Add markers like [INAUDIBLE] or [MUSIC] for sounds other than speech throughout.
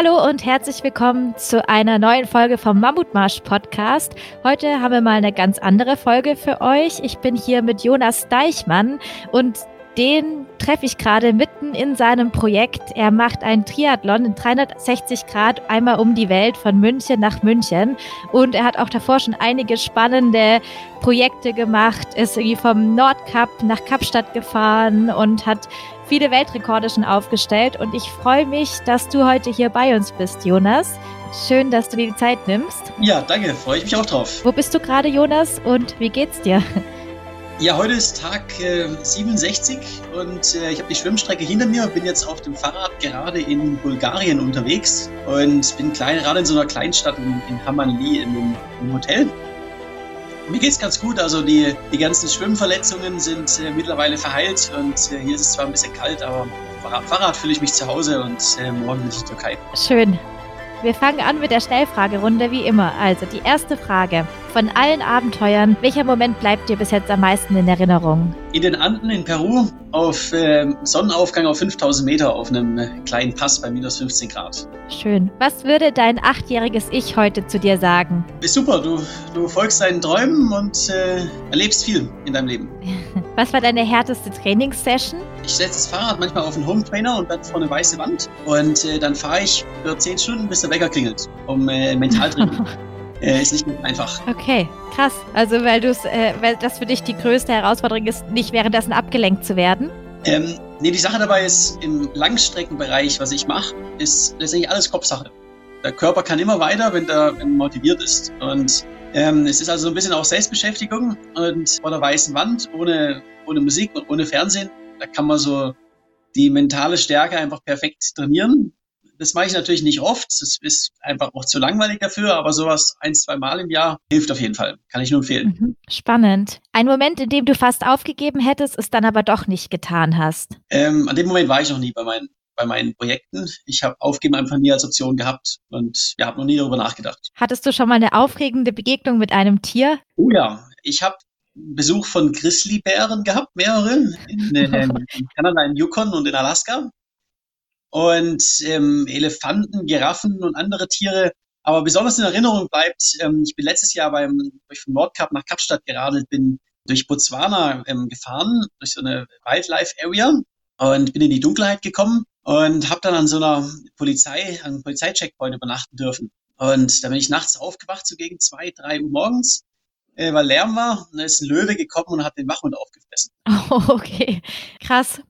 Hallo und herzlich willkommen zu einer neuen Folge vom Mammutmarsch Podcast. Heute haben wir mal eine ganz andere Folge für euch. Ich bin hier mit Jonas Deichmann und den treffe ich gerade mitten in seinem Projekt. Er macht einen Triathlon in 360 Grad einmal um die Welt von München nach München. Und er hat auch davor schon einige spannende Projekte gemacht, ist irgendwie vom Nordkap nach Kapstadt gefahren und hat viele Weltrekorde schon aufgestellt. Und ich freue mich, dass du heute hier bei uns bist, Jonas. Schön, dass du dir die Zeit nimmst. Ja, danke, freue ich mich auch drauf. Wo bist du gerade, Jonas, und wie geht's dir? Ja, heute ist Tag äh, 67 und äh, ich habe die Schwimmstrecke hinter mir und bin jetzt auf dem Fahrrad gerade in Bulgarien unterwegs und bin klein, gerade in so einer Kleinstadt in, in Hamanli in einem, Hotel. Mir geht's ganz gut, also die, die ganzen Schwimmverletzungen sind äh, mittlerweile verheilt und äh, hier ist es zwar ein bisschen kalt, aber Fahrrad, Fahrrad fühle ich mich zu Hause und äh, morgen bin ich in die Türkei. Schön. Wir fangen an mit der Schnellfragerunde wie immer. Also die erste Frage. Von allen Abenteuern, welcher Moment bleibt dir bis jetzt am meisten in Erinnerung? In den Anden in Peru auf äh, Sonnenaufgang auf 5000 Meter auf einem äh, kleinen Pass bei minus 15 Grad. Schön. Was würde dein achtjähriges Ich heute zu dir sagen? Ist super, du, du folgst deinen Träumen und äh, erlebst viel in deinem Leben. [LAUGHS] Was war deine härteste Trainingssession? Ich setze das Fahrrad manchmal auf einen Home Trainer und dann vor eine weiße Wand und äh, dann fahre ich für 10 Stunden, bis der Wecker klingelt, um äh, Mentaltraining [LAUGHS] äh, ist nicht einfach. Okay, krass. Also weil du äh, weil das für dich die größte Herausforderung ist, nicht währenddessen abgelenkt zu werden. Ähm, nee, die Sache dabei ist, im Langstreckenbereich, was ich mache, ist letztendlich alles Kopfsache. Der Körper kann immer weiter, wenn der wenn motiviert ist. Und ähm, es ist also so ein bisschen auch Selbstbeschäftigung und vor der weißen Wand, ohne, ohne Musik und ohne Fernsehen, da kann man so die mentale Stärke einfach perfekt trainieren das mache ich natürlich nicht oft. Das ist einfach auch zu langweilig dafür, aber sowas ein, zwei Mal im Jahr hilft auf jeden Fall. Kann ich nur empfehlen. Mhm. Spannend. Ein Moment, in dem du fast aufgegeben hättest, es dann aber doch nicht getan hast. Ähm, an dem Moment war ich noch nie bei meinen, bei meinen Projekten. Ich habe Aufgeben einfach nie als Option gehabt und ja, habe noch nie darüber nachgedacht. Hattest du schon mal eine aufregende Begegnung mit einem Tier? Oh ja, ich habe Besuch von Grizzlybären gehabt, mehrere, in, in, in [LAUGHS] Kanada, in Yukon und in Alaska und ähm, Elefanten, Giraffen und andere Tiere. Aber besonders in Erinnerung bleibt, ähm, ich bin letztes Jahr beim, wo ich vom Nordkap nach Kapstadt geradelt bin, durch Botswana ähm, gefahren, durch so eine Wildlife Area und bin in die Dunkelheit gekommen und habe dann an so einer Polizei, an einem Polizeicheckpoint übernachten dürfen. Und da bin ich nachts aufgewacht, so gegen zwei, drei Uhr morgens, äh, weil Lärm war. Und da ist ein Löwe gekommen und hat den Wachhund aufgefressen. Oh, [LAUGHS] okay. Krass.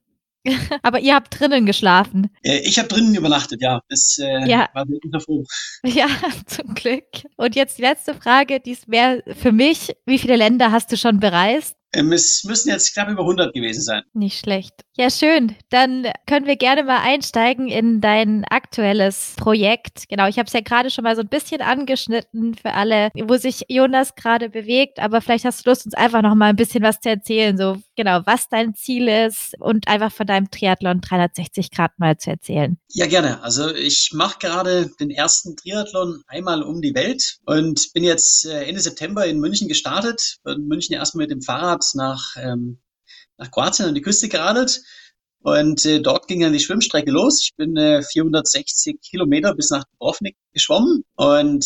[LAUGHS] Aber ihr habt drinnen geschlafen. Äh, ich habe drinnen übernachtet, ja. Das äh, ja. war wirklich froh. Ja, [LAUGHS] zum Glück. Und jetzt die letzte Frage, die ist mehr für mich. Wie viele Länder hast du schon bereist? Ähm, es müssen jetzt knapp über 100 gewesen sein. Nicht schlecht. Ja, schön. Dann können wir gerne mal einsteigen in dein aktuelles Projekt. Genau, ich habe es ja gerade schon mal so ein bisschen angeschnitten für alle, wo sich Jonas gerade bewegt. Aber vielleicht hast du Lust, uns einfach noch mal ein bisschen was zu erzählen. So genau, was dein Ziel ist und einfach von deinem Triathlon 360 Grad mal zu erzählen. Ja, gerne. Also ich mache gerade den ersten Triathlon einmal um die Welt und bin jetzt äh, Ende September in München gestartet. In München erstmal mit dem Fahrrad Fahrrad nach, ähm, nach Kroatien an die Küste geradelt. Und äh, dort ging dann die Schwimmstrecke los. Ich bin äh, 460 Kilometer bis nach Dubrovnik geschwommen. Und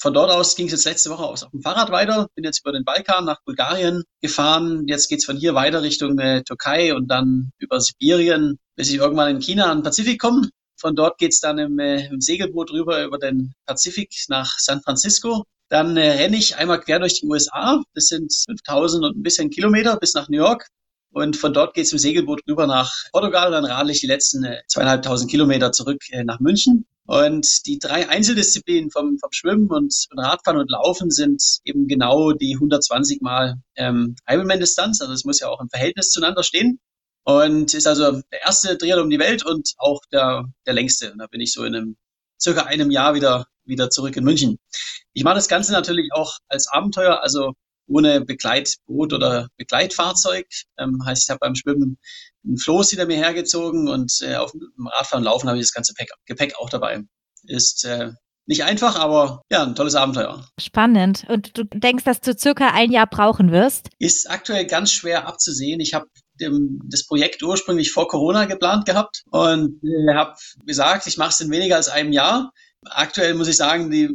von dort aus ging es jetzt letzte Woche auf dem Fahrrad weiter. Bin jetzt über den Balkan nach Bulgarien gefahren. Jetzt geht's von hier weiter Richtung äh, Türkei und dann über Sibirien, bis ich irgendwann in China an den Pazifik komme. Von dort geht's dann im, äh, im Segelboot rüber über den Pazifik nach San Francisco dann äh, renne ich einmal quer durch die USA. Das sind 5000 und ein bisschen Kilometer bis nach New York. Und von dort geht es im Segelboot rüber nach Portugal. Dann radle ich die letzten äh, zweieinhalbtausend Kilometer zurück äh, nach München. Und die drei Einzeldisziplinen vom, vom Schwimmen und, und Radfahren und Laufen sind eben genau die 120 mal ähm, Ironman-Distanz. Also es muss ja auch im Verhältnis zueinander stehen. Und ist also der erste Triathlon um die Welt und auch der, der längste. Und da bin ich so in einem circa einem Jahr wieder, wieder zurück in München. Ich mache das Ganze natürlich auch als Abenteuer, also ohne Begleitboot oder Begleitfahrzeug. Ähm, heißt, ich habe beim Schwimmen einen Floß hinter mir hergezogen und äh, auf dem Radfahren Laufen habe ich das ganze Gepäck, Gepäck auch dabei. Ist äh, nicht einfach, aber ja, ein tolles Abenteuer. Spannend. Und du denkst, dass du circa ein Jahr brauchen wirst? Ist aktuell ganz schwer abzusehen. Ich habe das Projekt ursprünglich vor Corona geplant gehabt und äh, habe gesagt, ich mache es in weniger als einem Jahr. Aktuell muss ich sagen, die,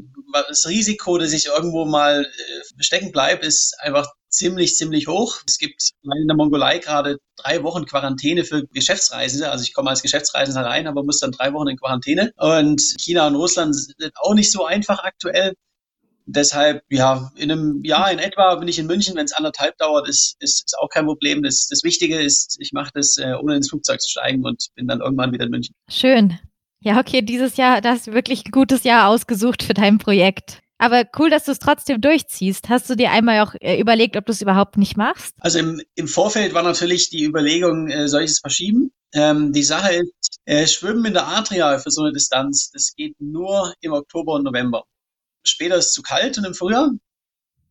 das Risiko, dass ich irgendwo mal äh, stecken bleibe, ist einfach ziemlich, ziemlich hoch. Es gibt in der Mongolei gerade drei Wochen Quarantäne für Geschäftsreisende. Also ich komme als Geschäftsreisender rein, aber muss dann drei Wochen in Quarantäne. Und China und Russland sind auch nicht so einfach aktuell. Deshalb, ja, in einem Jahr in etwa bin ich in München. Wenn es anderthalb dauert, ist, ist, ist auch kein Problem. Das, das Wichtige ist, ich mache das, äh, ohne ins Flugzeug zu steigen und bin dann irgendwann wieder in München. Schön. Ja, okay, dieses Jahr, das ist wirklich ein gutes Jahr ausgesucht für dein Projekt. Aber cool, dass du es trotzdem durchziehst. Hast du dir einmal auch äh, überlegt, ob du es überhaupt nicht machst? Also im, im Vorfeld war natürlich die Überlegung, äh, soll ich es verschieben? Ähm, die Sache ist, äh, Schwimmen in der Adria für so eine Distanz, das geht nur im Oktober und November. Später ist es zu kalt und im Frühjahr.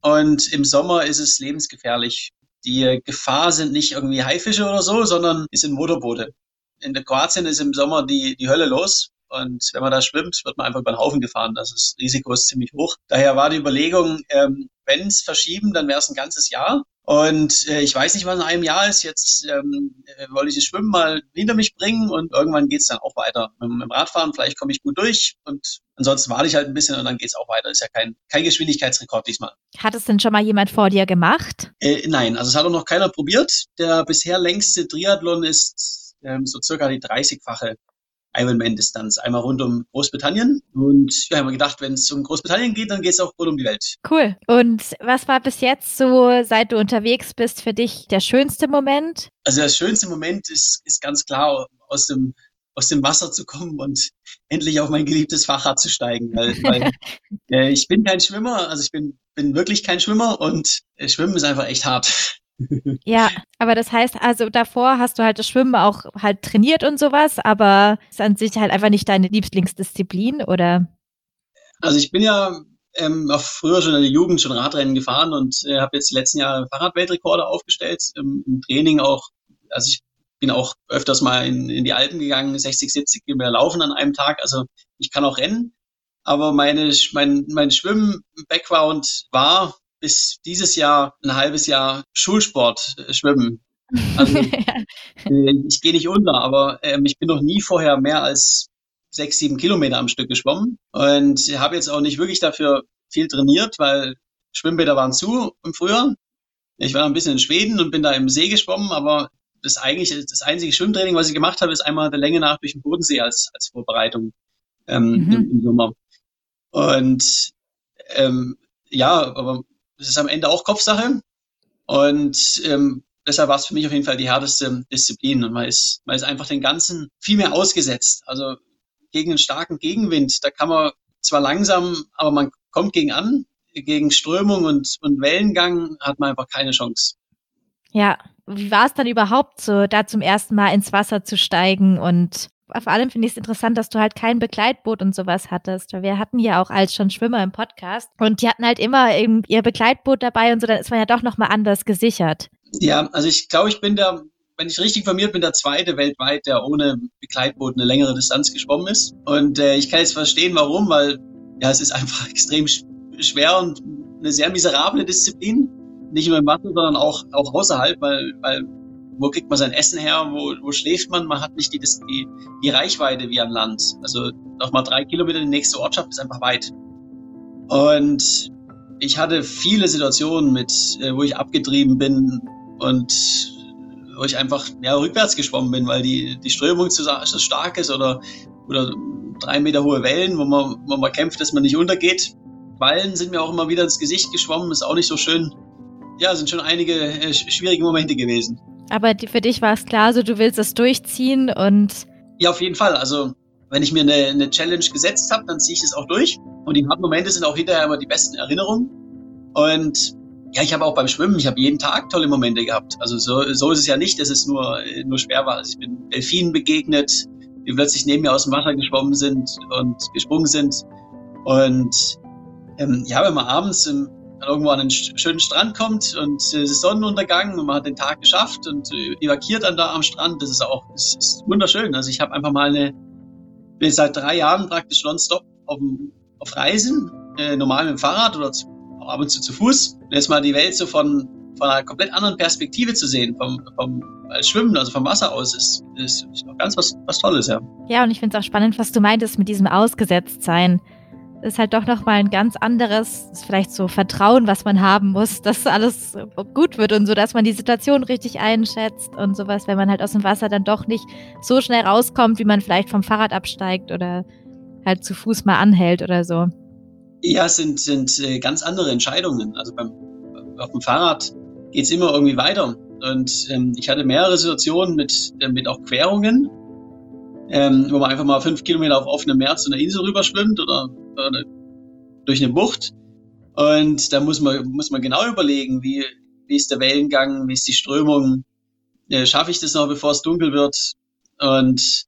Und im Sommer ist es lebensgefährlich. Die Gefahr sind nicht irgendwie Haifische oder so, sondern es sind Motorboote in der Kroatien ist im Sommer die, die Hölle los. Und wenn man da schwimmt, wird man einfach über den Haufen gefahren. Das, ist, das Risiko ist ziemlich hoch. Daher war die Überlegung, ähm, wenn es verschieben, dann wäre es ein ganzes Jahr. Und äh, ich weiß nicht, was in einem Jahr ist. Jetzt ähm, äh, wollte ich das Schwimmen mal hinter mich bringen und irgendwann geht's dann auch weiter. Mit, mit dem Radfahren, vielleicht komme ich gut durch und ansonsten warte ich halt ein bisschen und dann geht's auch weiter. Ist ja kein, kein Geschwindigkeitsrekord diesmal. Hat es denn schon mal jemand vor dir gemacht? Äh, nein, also es hat auch noch keiner probiert. Der bisher längste Triathlon ist ähm, so circa die 30-fache Ironman-Distanz. Einmal rund um Großbritannien. Und ja, haben wir gedacht, wenn es um Großbritannien geht, dann geht es auch rund um die Welt. Cool. Und was war bis jetzt so, seit du unterwegs bist, für dich der schönste Moment? Also der schönste Moment ist, ist ganz klar aus dem aus dem Wasser zu kommen und endlich auf mein geliebtes Fahrrad zu steigen. Weil, weil [LAUGHS] äh, ich bin kein Schwimmer, also ich bin, bin wirklich kein Schwimmer und äh, Schwimmen ist einfach echt hart. Ja, [LAUGHS] aber das heißt, also davor hast du halt das Schwimmen auch halt trainiert und sowas, aber ist an sich halt einfach nicht deine Lieblingsdisziplin, oder? Also ich bin ja ähm, auch früher schon in der Jugend schon Radrennen gefahren und äh, habe jetzt die letzten Jahre Fahrradweltrekorde aufgestellt, im, im, Training auch, also ich bin auch öfters mal in, in die Alpen gegangen, 60, 70 Kilometer laufen an einem Tag, also ich kann auch rennen, aber meine, mein, mein Schwimmen-Background war bis dieses Jahr ein halbes Jahr Schulsport äh, schwimmen. Also [LAUGHS] äh, ich gehe nicht unter, aber ähm, ich bin noch nie vorher mehr als sechs, sieben Kilometer am Stück geschwommen und habe jetzt auch nicht wirklich dafür viel trainiert, weil Schwimmbäder waren zu im Frühjahr. Ich war ein bisschen in Schweden und bin da im See geschwommen, aber das eigentlich das einzige Schwimmtraining, was ich gemacht habe, ist einmal der Länge nach durch den Bodensee als, als Vorbereitung ähm, mhm. im, im, Sommer. Und ähm, ja, aber das ist am Ende auch Kopfsache. Und ähm, deshalb war es für mich auf jeden Fall die härteste Disziplin. Und man ist, man ist einfach den Ganzen viel mehr ausgesetzt. Also gegen einen starken Gegenwind, da kann man zwar langsam, aber man kommt gegen an. Gegen Strömung und, und Wellengang hat man einfach keine Chance. Ja, wie war es dann überhaupt so, da zum ersten Mal ins Wasser zu steigen und vor allem finde ich es interessant, dass du halt kein Begleitboot und sowas hattest. Weil wir hatten ja auch als schon Schwimmer im Podcast und die hatten halt immer eben ihr Begleitboot dabei und so, dann ist man ja doch nochmal anders gesichert. Ja, also ich glaube, ich bin der, wenn ich richtig informiert bin, der zweite weltweit, der ohne Begleitboot eine längere Distanz geschwommen ist. Und äh, ich kann jetzt verstehen, warum, weil ja, es ist [LAUGHS] einfach extrem schwer und eine sehr miserable Disziplin. Nicht nur im Wasser, sondern auch, auch außerhalb, weil, weil wo kriegt man sein Essen her, wo, wo schläft man, man hat nicht die, die, die Reichweite wie an Land. Also nochmal drei Kilometer in die nächste Ortschaft ist einfach weit. Und ich hatte viele Situationen mit, äh, wo ich abgetrieben bin und wo ich einfach ja, rückwärts geschwommen bin, weil die, die Strömung zu, zu stark ist oder, oder drei Meter hohe Wellen, wo man, wo man kämpft, dass man nicht untergeht. Wallen sind mir auch immer wieder ins Gesicht geschwommen, ist auch nicht so schön. Ja, sind schon einige äh, schwierige Momente gewesen. Aber für dich war es klar, so du willst es durchziehen und. Ja, auf jeden Fall. Also, wenn ich mir eine, eine Challenge gesetzt habe, dann ziehe ich es auch durch. Und die harten Momente sind auch hinterher immer die besten Erinnerungen. Und ja, ich habe auch beim Schwimmen, ich habe jeden Tag tolle Momente gehabt. Also so, so ist es ja nicht, dass es nur, nur schwer war. Also ich bin Delfinen begegnet, die plötzlich neben mir aus dem Wasser geschwommen sind und gesprungen sind. Und ähm, ja, wenn man abends im, dann irgendwo an einen schönen Strand kommt und es ist Sonnenuntergang und man hat den Tag geschafft und äh, evakiert dann da am Strand. Das ist auch das ist wunderschön. Also ich habe einfach mal eine, bin seit drei Jahren praktisch nonstop auf, auf Reisen, äh, normal mit dem Fahrrad oder zu, ab und zu zu Fuß. Und jetzt mal die Welt so von, von einer komplett anderen Perspektive zu sehen, vom, vom als Schwimmen, also vom Wasser aus, ist, ist, ist ganz was, was Tolles, ja. Ja, und ich finde es auch spannend, was du meintest mit diesem Ausgesetztsein. Ist halt doch nochmal ein ganz anderes, vielleicht so Vertrauen, was man haben muss, dass alles gut wird und so, dass man die Situation richtig einschätzt und sowas, wenn man halt aus dem Wasser dann doch nicht so schnell rauskommt, wie man vielleicht vom Fahrrad absteigt oder halt zu Fuß mal anhält oder so. Ja, es sind, sind äh, ganz andere Entscheidungen. Also beim, auf dem Fahrrad geht es immer irgendwie weiter. Und ähm, ich hatte mehrere Situationen mit, äh, mit auch Querungen, ähm, wo man einfach mal fünf Kilometer auf offenem Meer zu einer Insel rüberschwimmt oder, oder durch eine Bucht. Und da muss man, muss man genau überlegen, wie, wie ist der Wellengang, wie ist die Strömung, äh, schaffe ich das noch, bevor es dunkel wird. Und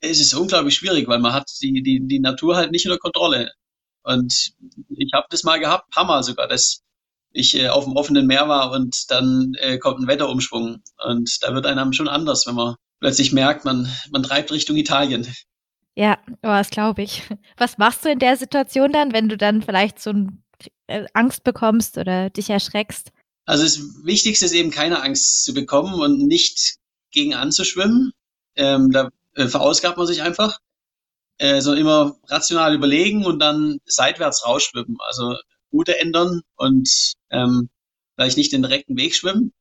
es ist unglaublich schwierig, weil man hat die, die, die Natur halt nicht unter Kontrolle. Und ich habe das mal gehabt, paar Mal sogar, dass ich äh, auf dem offenen Meer war und dann äh, kommt ein Wetterumschwung. Und da wird einem schon anders, wenn man plötzlich merkt, man, man treibt Richtung Italien. Ja, oh, das glaube ich. Was machst du in der Situation dann, wenn du dann vielleicht so ein, äh, Angst bekommst oder dich erschreckst? Also das Wichtigste ist eben keine Angst zu bekommen und nicht gegen anzuschwimmen. Ähm, da äh, verausgabt man sich einfach. Äh, sondern immer rational überlegen und dann seitwärts rausschwimmen. Also Route ändern und ähm, vielleicht nicht den direkten Weg schwimmen,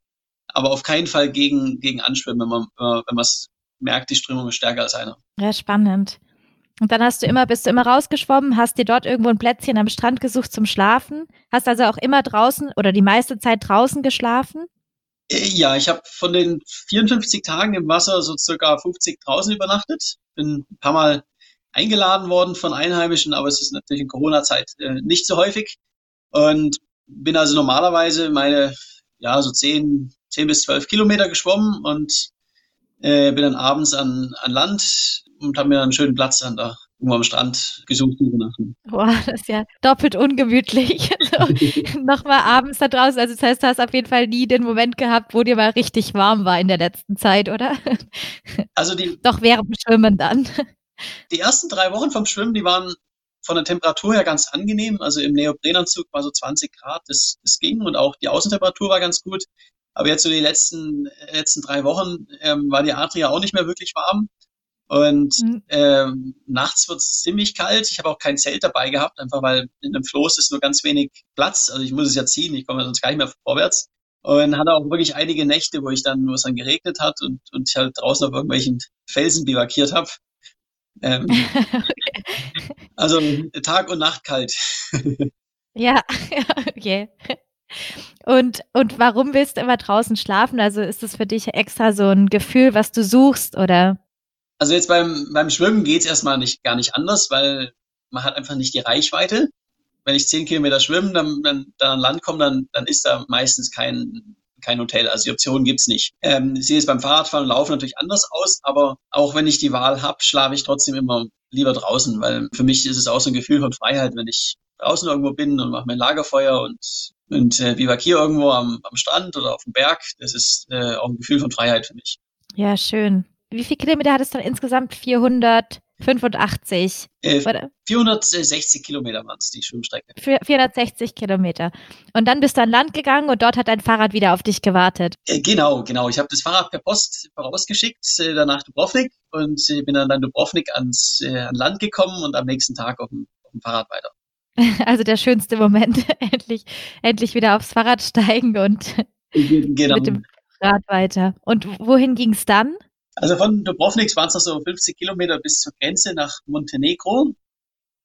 aber auf keinen Fall gegen, gegen anschwimmen, wenn man wenn man es merkt, die Strömung ist stärker als einer. Ja, spannend. Und dann hast du immer, bist du immer rausgeschwommen, hast dir dort irgendwo ein Plätzchen am Strand gesucht zum Schlafen, hast also auch immer draußen oder die meiste Zeit draußen geschlafen? Äh, ja, ich habe von den 54 Tagen im Wasser so circa 50 draußen übernachtet. Bin ein paar Mal eingeladen worden von Einheimischen, aber es ist natürlich in Corona-Zeit äh, nicht so häufig. Und bin also normalerweise meine, ja, so 10, 10 bis 12 Kilometer geschwommen und äh, bin dann abends an, an Land und habe mir dann einen schönen Platz an der, irgendwo am Strand gesucht übernachten. Boah, das ist ja doppelt ungemütlich. [LAUGHS] Also, [LAUGHS] Nochmal abends da draußen. Also das heißt, du hast auf jeden Fall nie den Moment gehabt, wo dir mal richtig warm war in der letzten Zeit, oder? [LAUGHS] Also die. Doch während dem Schwimmen dann. Die ersten drei Wochen vom Schwimmen, die waren von der Temperatur her ganz angenehm. Also im Neoprenanzug war so 20 Grad, das, das ging und auch die Außentemperatur war ganz gut. Aber jetzt so die letzten, letzten drei Wochen ähm, war die Adria auch nicht mehr wirklich warm. Und mhm. ähm, nachts wird es ziemlich kalt. Ich habe auch kein Zelt dabei gehabt, einfach weil in einem Floß ist nur ganz wenig Platz. Also ich muss es ja ziehen, ich komme sonst gar nicht mehr vorwärts. Und hatte auch wirklich einige Nächte, wo ich dann, wo es dann geregnet hat und, und ich halt draußen auf irgendwelchen Felsen bivakiert habe. Ähm, [LAUGHS] also Tag und Nacht kalt. ja, [LAUGHS] okay. Und, und warum willst du immer draußen schlafen? Also ist das für dich extra so ein Gefühl, was du suchst, oder? Also jetzt beim, beim Schwimmen geht's erstmal nicht, gar nicht anders, weil man hat einfach nicht die Reichweite. Wenn ich zehn Kilometer schwimme, dann, dann, dann an Land komme, dann, dann ist da meistens kein, kein Hotel. Also die Option gibt's nicht. Ähm, ich sehe es beim Fahrradfahren und Laufen natürlich anders aus, aber auch wenn ich die Wahl habe, schlafe ich trotzdem immer lieber draußen, weil für mich ist es auch so ein Gefühl von Freiheit, wenn ich draußen irgendwo bin und mache mein Lagerfeuer und und äh, bivakiere irgendwo am, am Strand oder auf dem Berg. Das ist äh, auch ein Gefühl von Freiheit für mich. Ja, schön. Wie viele Kilometer hat es dann insgesamt? 400? 85. Äh, 460 Kilometer waren es, die Schwimmstrecke. 460 Kilometer. Und dann bist du an Land gegangen und dort hat dein Fahrrad wieder auf dich gewartet. Äh, genau, genau. Ich habe das Fahrrad per Post vorausgeschickt, äh, danach Dubrovnik und äh, bin dann an Dubrovnik ans, äh, an Land gekommen und am nächsten Tag auf dem, auf dem Fahrrad weiter. [LAUGHS] Also der schönste Moment, [LAUGHS] endlich, endlich wieder aufs Fahrrad steigen und [LAUGHS] genau. mit dem Rad weiter. Und wohin ging es dann? Also von Dubrovnik waren es noch so 50 Kilometer bis zur Grenze nach Montenegro.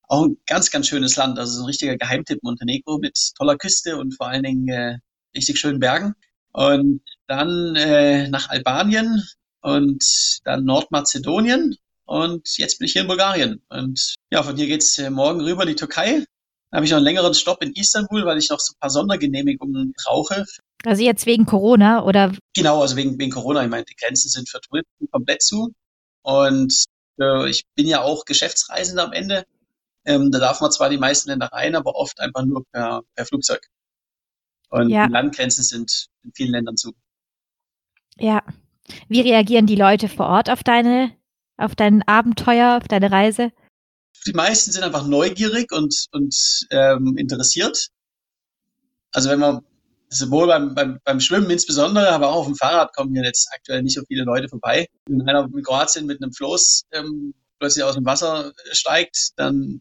Auch ein ganz, ganz schönes Land. Also so ein richtiger Geheimtipp Montenegro mit toller Küste und vor allen Dingen äh, richtig schönen Bergen. Und dann äh, nach Albanien und dann Nordmazedonien. Und jetzt bin ich hier in Bulgarien. Und ja, von hier geht's äh, morgen rüber in die Türkei. Dann habe ich noch einen längeren Stopp in Istanbul, weil ich noch so ein paar Sondergenehmigungen brauche also jetzt wegen Corona oder? Genau, also wegen, wegen Corona. Ich meine, die Grenzen sind für Touristen komplett zu. Und äh, ich bin ja auch Geschäftsreisender am Ende. Ähm, da darf man zwar die meisten Länder rein, aber oft einfach nur per, per Flugzeug. Und ja. die Landgrenzen sind in vielen Ländern zu. Ja. Wie reagieren die Leute vor Ort auf deine, auf dein Abenteuer, auf deine Reise? Die meisten sind einfach neugierig und, und ähm, interessiert. Also wenn man sowohl beim, beim, beim Schwimmen insbesondere, aber auch auf dem Fahrrad kommen hier jetzt aktuell nicht so viele Leute vorbei. Wenn einer in Kroatien mit einem Floß ähm, plötzlich aus dem Wasser steigt, dann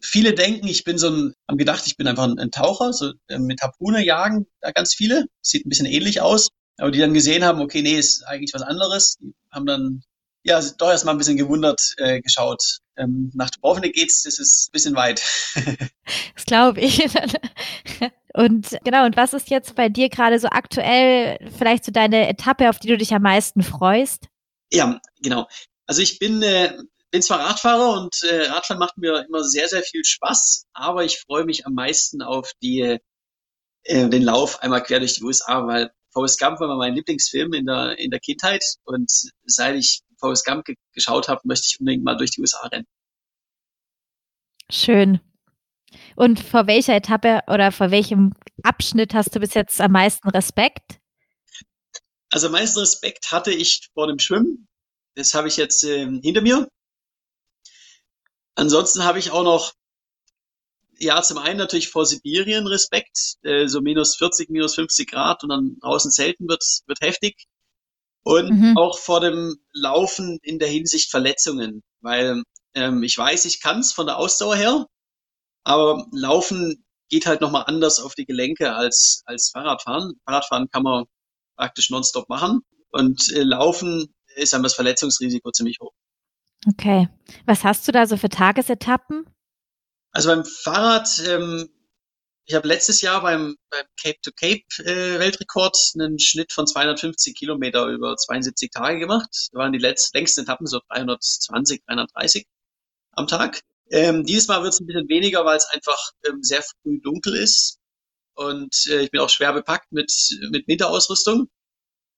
viele denken, ich bin so ein, haben gedacht, ich bin einfach ein, ein Taucher, so äh, mit Harpune jagen da ganz viele. Sieht ein bisschen ähnlich aus. Aber die dann gesehen haben, okay, nee, ist eigentlich was anderes. Die haben dann ja, doch erstmal ein bisschen gewundert äh, geschaut. Ähm, nach Dubrovnik geht's, das ist ein bisschen weit. [LAUGHS] das glaube ich. und genau, und was ist jetzt bei dir gerade so aktuell vielleicht so deine Etappe, auf die du dich am meisten freust? Ja, genau. Also ich bin, äh, bin zwar Radfahrer und äh, Radfahren macht mir immer sehr, sehr viel Spaß, aber ich freue mich am meisten auf die, äh, den Lauf einmal quer durch die USA, weil Forrest Gump war mein Lieblingsfilm in der, in der Kindheit und seit ich Forrest Gump ge geschaut habe, möchte ich unbedingt mal durch die USA rennen. Schön. Und vor welcher Etappe oder vor welchem Abschnitt hast du bis jetzt am meisten Respekt? Also am meisten Respekt hatte ich vor dem Schwimmen. Das habe ich jetzt äh, hinter mir. Ansonsten habe ich auch noch, ja, zum einen natürlich vor Sibirien Respekt, äh, so minus 40, minus 50 Grad und dann draußen selten wird, wird heftig. Und mhm. auch vor dem Laufen in der Hinsicht Verletzungen, weil ähm, ich weiß, ich kann es von der Ausdauer her, aber Laufen geht halt nochmal anders auf die Gelenke als, als Fahrradfahren. Fahrradfahren kann man praktisch nonstop machen und äh, Laufen ist dann das Verletzungsrisiko ziemlich hoch. Okay. Was hast du da so für Tagesetappen? Also beim Fahrrad ähm, ich habe letztes Jahr beim, beim Cape-to-Cape-Weltrekord äh, einen Schnitt von 250 Kilometer über 72 Tage gemacht. Das waren die letzten, längsten Etappen, so 320, 330 am Tag. Ähm, dieses Mal wird es ein bisschen weniger, weil es einfach ähm, sehr früh dunkel ist. Und äh, ich bin auch schwer bepackt mit, mit Winterausrüstung.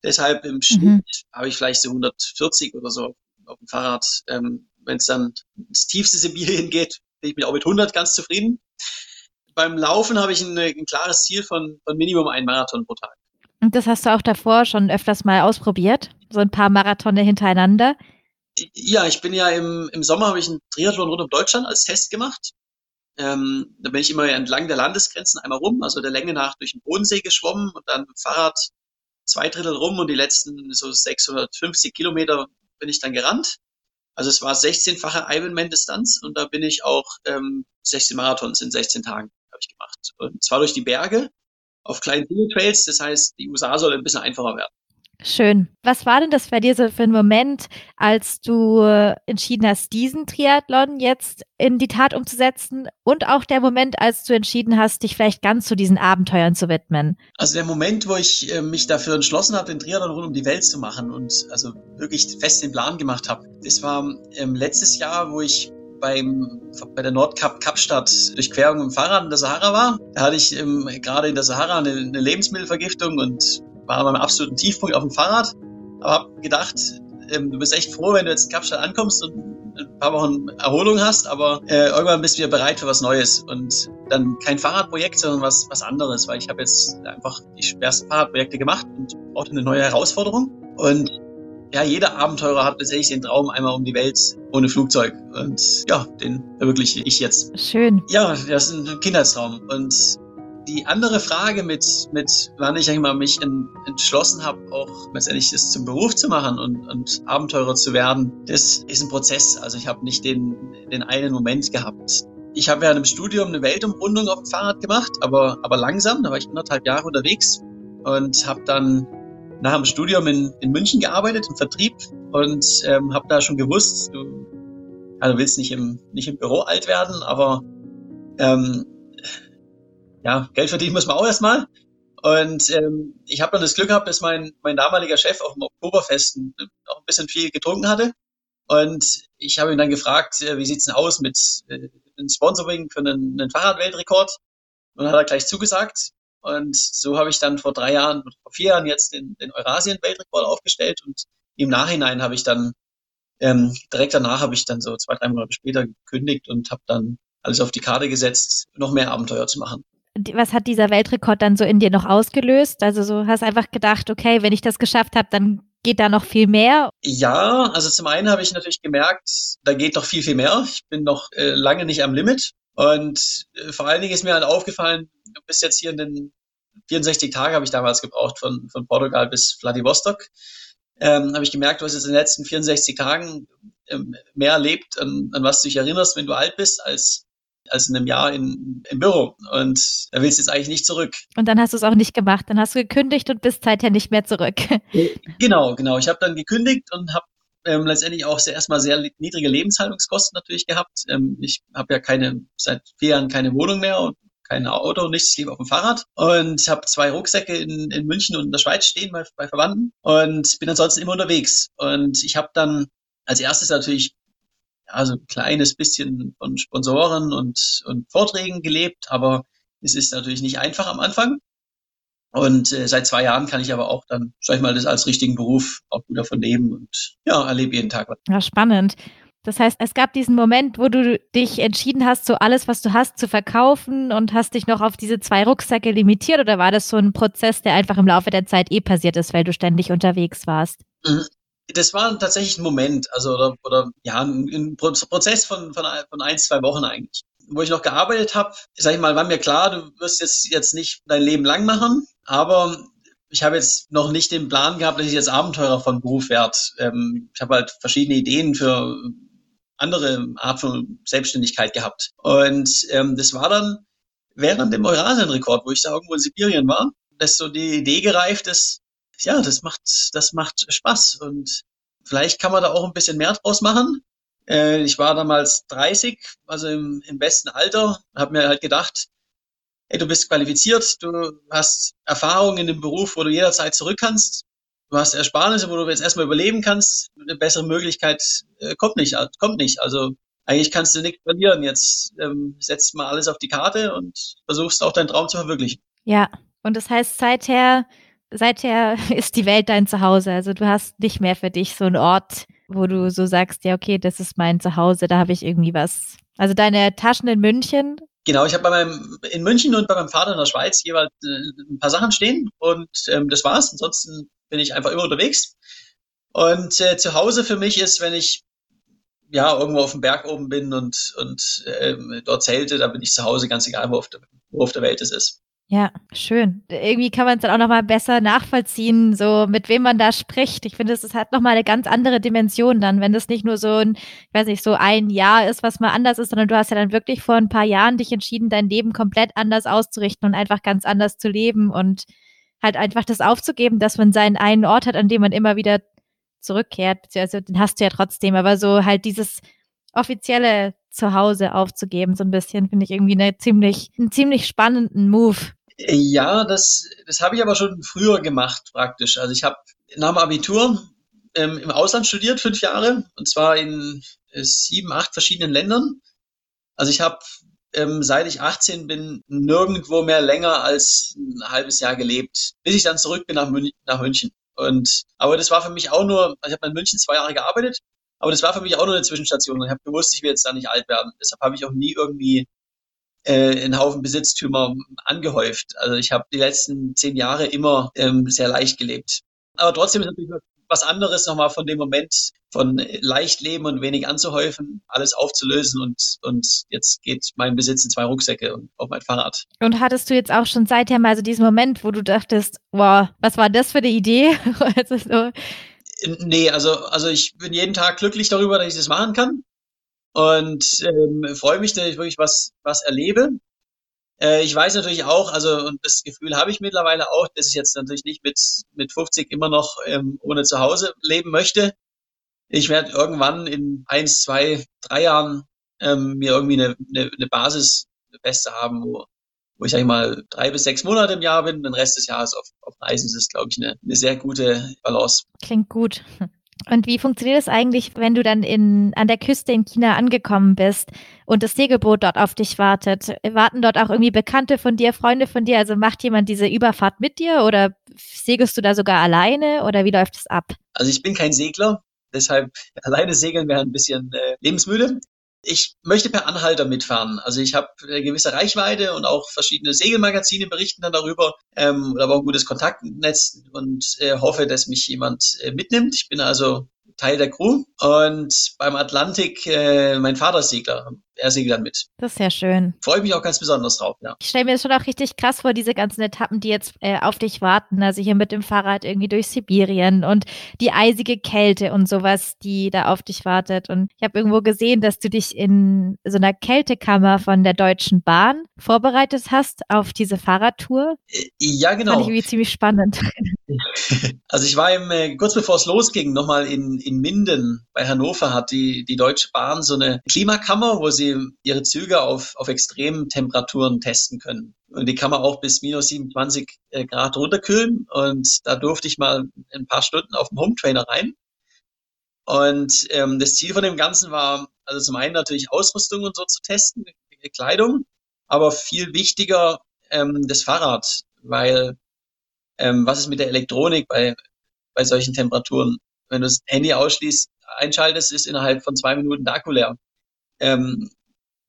Deshalb im Schnitt mhm. habe ich vielleicht so 140 oder so auf dem Fahrrad. Ähm, Wenn es dann ins tiefste Sibirien [LAUGHS] geht, bin ich mir auch mit 100 ganz zufrieden beim Laufen habe ich ein, ein klares Ziel von, von Minimum ein Marathon pro Tag. Und das hast du auch davor schon öfters mal ausprobiert? So ein paar Marathone hintereinander? Ja, ich bin ja im, im Sommer habe ich einen Triathlon rund um Deutschland als Test gemacht. Ähm, da bin ich immer entlang der Landesgrenzen einmal rum, also der Länge nach durch den Bodensee geschwommen und dann mit dem Fahrrad zwei Drittel rum und die letzten so 650 Kilometer bin ich dann gerannt. Also es war 16-fache Ironman-Distanz und da bin ich auch ähm, 16 Marathons in 16 Tagen ich gemacht. Und zwar durch die Berge auf kleinen Trails. Das heißt, die USA soll ein bisschen einfacher werden. Schön. Was war denn das bei dir so für ein Moment, als du entschieden hast, diesen Triathlon jetzt in die Tat umzusetzen und auch der Moment, als du entschieden hast, dich vielleicht ganz zu diesen Abenteuern zu widmen? Also der Moment, wo ich äh, mich dafür entschlossen habe, den Triathlon rund um die Welt zu machen und also wirklich fest den Plan gemacht habe, das war ähm, letztes Jahr, wo ich beim, bei der Nordkap Kapstadt Durchquerung im Fahrrad in der Sahara war. Da hatte ich ähm, gerade in der Sahara eine, eine, Lebensmittelvergiftung und war an meinem absoluten Tiefpunkt auf dem Fahrrad. Aber habe gedacht, ähm, du bist echt froh, wenn du jetzt in Kapstadt ankommst und ein paar Wochen Erholung hast, aber äh, irgendwann bist du wieder bereit für was Neues. Und dann kein Fahrradprojekt, sondern was, was anderes, weil ich habe jetzt einfach die schwersten Fahrradprojekte gemacht und brauchte eine neue Herausforderung. Und ja, jeder Abenteurer hat tatsächlich den Traum einmal um die Welt ohne Flugzeug. Und ja, den verwirkliche ich jetzt. Schön. Ja, das ist ein Kindheitstraum. Und die andere Frage mit, mit wann ich eigentlich mal mich in, entschlossen habe, auch letztendlich das zum Beruf zu machen und, und Abenteurer zu werden, das ist ein Prozess. Also ich habe nicht den, den einen Moment gehabt. Ich habe während dem Studium eine Weltumrundung auf dem Fahrrad gemacht, aber, aber langsam. Da war ich anderthalb Jahre unterwegs und habe dann nach dem Studium in, in München gearbeitet, im Vertrieb und ähm, habe da schon gewusst, du also willst nicht im, nicht im Büro alt werden, aber ähm, ja, Geld verdienen muss man auch erstmal. Und ähm, ich habe dann das Glück gehabt, dass mein, mein damaliger Chef auch im Oktoberfest auch ein bisschen viel getrunken hatte. Und ich habe ihn dann gefragt, äh, wie sieht's denn aus mit äh, einem Sponsoring für einen, einen Fahrradweltrekord? Und dann hat er gleich zugesagt. Und so habe ich dann vor drei Jahren, vor vier Jahren jetzt den, den Eurasien-Weltrekord aufgestellt und im Nachhinein habe ich dann, ähm, direkt danach habe ich dann so zwei, drei Monate später gekündigt und habe dann alles auf die Karte gesetzt, noch mehr Abenteuer zu machen. Was hat dieser Weltrekord dann so in dir noch ausgelöst? Also so hast einfach gedacht, okay, wenn ich das geschafft habe, dann geht da noch viel mehr? Ja, also zum einen habe ich natürlich gemerkt, da geht noch viel, viel mehr. Ich bin noch äh, lange nicht am Limit. Und äh, vor allen Dingen ist mir halt aufgefallen, du bist jetzt hier in den 64 Tage habe ich damals gebraucht von, von Portugal bis Vladivostok. Ähm, habe ich gemerkt, du hast jetzt in den letzten 64 Tagen ähm, mehr erlebt, an, an was du dich erinnerst, wenn du alt bist, als als in einem Jahr in, im Büro. Und da willst du jetzt eigentlich nicht zurück. Und dann hast du es auch nicht gemacht. Dann hast du gekündigt und bist seither nicht mehr zurück. Genau, genau. Ich habe dann gekündigt und habe ähm, letztendlich auch sehr, erstmal sehr niedrige Lebenshaltungskosten natürlich gehabt. Ähm, ich habe ja keine seit vier Jahren keine Wohnung mehr und kein Auto, nichts, ich lebe auf dem Fahrrad und habe zwei Rucksäcke in, in München und in der Schweiz stehen bei, bei Verwandten und bin ansonsten immer unterwegs. Und ich habe dann als erstes natürlich also ein kleines bisschen von Sponsoren und, und Vorträgen gelebt, aber es ist natürlich nicht einfach am Anfang. Und äh, seit zwei Jahren kann ich aber auch dann, sag ich mal, das als richtigen Beruf auch gut davon leben und ja, erlebe jeden Tag was. Ja, spannend. Das heißt, es gab diesen Moment, wo du dich entschieden hast, so alles, was du hast, zu verkaufen und hast dich noch auf diese zwei Rucksäcke limitiert oder war das so ein Prozess, der einfach im Laufe der Zeit eh passiert ist, weil du ständig unterwegs warst? Mhm das war tatsächlich ein Moment, also oder, oder ja, ein, ein Prozess von, von, von ein, zwei Wochen eigentlich. Wo ich noch gearbeitet habe, sag ich mal, war mir klar, du wirst jetzt, jetzt nicht dein Leben lang machen, aber ich habe jetzt noch nicht den Plan gehabt, dass ich jetzt Abenteurer von Beruf werde. Ähm, ich habe halt verschiedene Ideen für andere Art von Selbstständigkeit gehabt. Und ähm, das war dann während dem Eurasienrekord, wo ich da irgendwo in Sibirien war, dass so die Idee gereift ist, ja, das macht, das macht Spaß und vielleicht kann man da auch ein bisschen mehr draus machen. Äh, ich war damals 30, also im, im besten Alter, habe mir halt gedacht, ey, du bist qualifiziert, du hast Erfahrung in dem Beruf, wo du jederzeit zurück kannst. Du hast Ersparnisse, wo du jetzt erstmal überleben kannst. Eine bessere Möglichkeit äh, kommt nicht, kommt nicht. Also eigentlich kannst du nichts verlieren. Jetzt ähm, setzt mal alles auf die Karte und versuchst auch deinen Traum zu verwirklichen. Ja, und das heißt, seither seither [LAUGHS] ist die Welt dein Zuhause. Also du hast nicht mehr für dich so einen Ort, wo du so sagst, ja, okay, das ist mein Zuhause, da habe ich irgendwie was. Also deine Taschen in München. Genau, ich habe bei meinem in München und bei meinem Vater in der Schweiz jeweils äh, ein paar Sachen stehen und ähm, das war's. Ansonsten bin ich einfach immer unterwegs. Und äh, zu Hause für mich ist, wenn ich ja irgendwo auf dem Berg oben bin und und ähm, dort zelte, da bin ich zu Hause, ganz egal, wo auf der, wo auf der Welt es ist. Ja, schön. Irgendwie kann man es dann auch nochmal besser nachvollziehen, so mit wem man da spricht. Ich finde, es hat nochmal eine ganz andere Dimension dann, wenn das nicht nur so ein, ich weiß nicht, so ein Jahr ist, was mal anders ist, sondern du hast ja dann wirklich vor ein paar Jahren dich entschieden, dein Leben komplett anders auszurichten und einfach ganz anders zu leben und halt einfach das aufzugeben, dass man seinen einen Ort hat, an dem man immer wieder zurückkehrt. Also den hast du ja trotzdem, aber so halt dieses offizielle Zuhause aufzugeben, so ein bisschen, finde ich irgendwie eine ziemlich, einen ziemlich spannenden Move. Ja, das, das habe ich aber schon früher gemacht praktisch. Also ich habe nach dem Abitur ähm, im Ausland studiert, fünf Jahre, und zwar in äh, sieben, acht verschiedenen Ländern. Also ich habe, ähm, seit ich 18 bin, nirgendwo mehr länger als ein halbes Jahr gelebt, bis ich dann zurück bin nach, Mün nach München. Und, aber das war für mich auch nur, also ich habe in München zwei Jahre gearbeitet, aber das war für mich auch nur eine Zwischenstation. Und ich habe gewusst, ich will jetzt da nicht alt werden. Deshalb habe ich auch nie irgendwie äh, einen Haufen Besitztümer angehäuft. Also ich habe die letzten zehn Jahre immer ähm, sehr leicht gelebt. Aber trotzdem ist natürlich was anderes nochmal von dem Moment von leicht leben und wenig anzuhäufen, alles aufzulösen und, und jetzt geht mein Besitz in zwei Rucksäcke und auf mein Fahrrad. Und hattest du jetzt auch schon seither mal so diesen Moment, wo du dachtest, wow, was war das für eine Idee? [LAUGHS] also so. Nee, also, also ich bin jeden Tag glücklich darüber, dass ich das machen kann und ähm, freue mich, dass ich wirklich was, was erlebe. Äh, ich weiß natürlich auch, also und das Gefühl habe ich mittlerweile auch, dass ich jetzt natürlich nicht mit, mit 50 immer noch ähm, ohne Zuhause leben möchte. Ich werde irgendwann in eins, zwei, drei Jahren ähm, mir irgendwie eine, eine, eine Basis, eine Beste haben, wo, wo ich sag ich mal drei bis sechs Monate im Jahr bin, den Rest des Jahres auf, auf Reisen. Das ist, glaube ich, eine, eine sehr gute Balance. Klingt gut. Und wie funktioniert es eigentlich, wenn du dann in, an der Küste in China angekommen bist und das Segelboot dort auf dich wartet? Warten dort auch irgendwie Bekannte von dir, Freunde von dir? Also macht jemand diese Überfahrt mit dir oder segelst du da sogar alleine oder wie läuft es ab? Also ich bin kein Segler, deshalb alleine segeln wäre ein bisschen äh, lebensmüde. Ich möchte per Anhalter mitfahren. Also ich habe eine gewisse Reichweite und auch verschiedene Segelmagazine berichten dann darüber. Ähm, aber auch ein gutes Kontaktnetz und äh, hoffe, dass mich jemand äh, mitnimmt. Ich bin also Teil der Crew. Und beim Atlantik, äh, mein Vater ist Segler. Er segelt dann mit. Das ist sehr schön. Freue mich auch ganz besonders drauf, ja. Ich stelle mir das schon auch richtig krass vor, diese ganzen Etappen, die jetzt äh, auf dich warten. Also hier mit dem Fahrrad irgendwie durch Sibirien und die eisige Kälte und sowas, die da auf dich wartet. Und ich habe irgendwo gesehen, dass du dich in so einer Kältekammer von der Deutschen Bahn vorbereitet hast auf diese Fahrradtour. Äh, ja, genau. Fand ich irgendwie ziemlich spannend. [LAUGHS] Also ich war im, äh, kurz bevor es losging, nochmal in, in Minden bei Hannover hat die, die Deutsche Bahn so eine Klimakammer, wo sie ihre Züge auf, auf extremen Temperaturen testen können. Und die kann man auch bis minus 27 äh, Grad runterkühlen. Und da durfte ich mal ein paar Stunden auf dem Home Trainer rein. Und ähm, das Ziel von dem Ganzen war, also zum einen natürlich Ausrüstung und so zu testen, Kleidung, aber viel wichtiger ähm, das Fahrrad, weil ähm, was ist mit der Elektronik bei, bei solchen Temperaturen? Wenn du das Handy ausschließt, einschaltest, ist innerhalb von zwei Minuten der Akku leer. Ähm,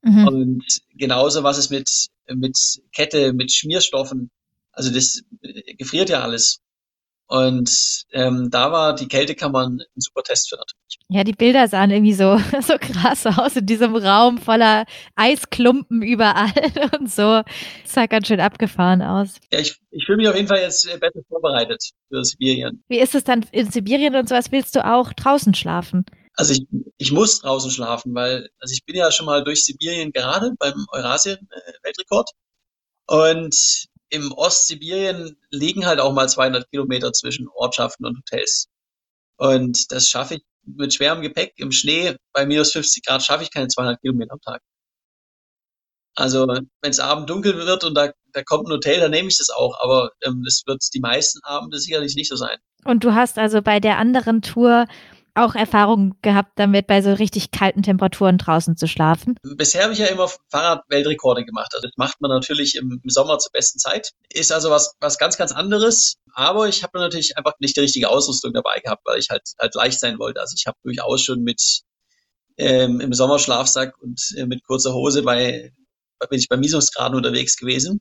mhm. Und genauso was ist mit, mit Kette, mit Schmierstoffen. Also das gefriert ja alles. Und ähm, da war die Kältekammer ein super Test für natürlich. Ja, die Bilder sahen irgendwie so, [LAUGHS] so krass aus in diesem Raum voller Eisklumpen überall [LAUGHS] und so. Das sah ganz schön abgefahren aus. Ja, ich, ich fühle mich auf jeden Fall jetzt äh, besser vorbereitet für Sibirien. Wie ist es dann in Sibirien und sowas? Willst du auch draußen schlafen? Also ich, ich muss draußen schlafen, weil also ich bin ja schon mal durch Sibirien gerade beim Eurasien-Weltrekord. Äh, und im Ostsibirien liegen halt auch mal 200 Kilometer zwischen Ortschaften und Hotels. Und das schaffe ich mit schwerem Gepäck im Schnee bei minus 50 Grad schaffe ich keine 200 Kilometer am Tag. Also wenn es abend dunkel wird und da, da kommt ein Hotel, dann nehme ich das auch. Aber ähm, das wird die meisten Abende sicherlich nicht so sein. Und du hast also bei der anderen Tour auch Erfahrung gehabt damit, bei so richtig kalten Temperaturen draußen zu schlafen? Bisher habe ich ja immer Fahrradweltrekorde gemacht. Also das macht man natürlich im, Sommer zur besten Zeit. Ist also was, was ganz, ganz anderes. Aber ich habe natürlich einfach nicht die richtige Ausrüstung dabei gehabt, weil ich halt, halt leicht sein wollte. Also ich habe durchaus schon mit ähm, im Sommer Schlafsack und äh, mit kurzer Hose bei, bin ich bei Minusgraden unterwegs gewesen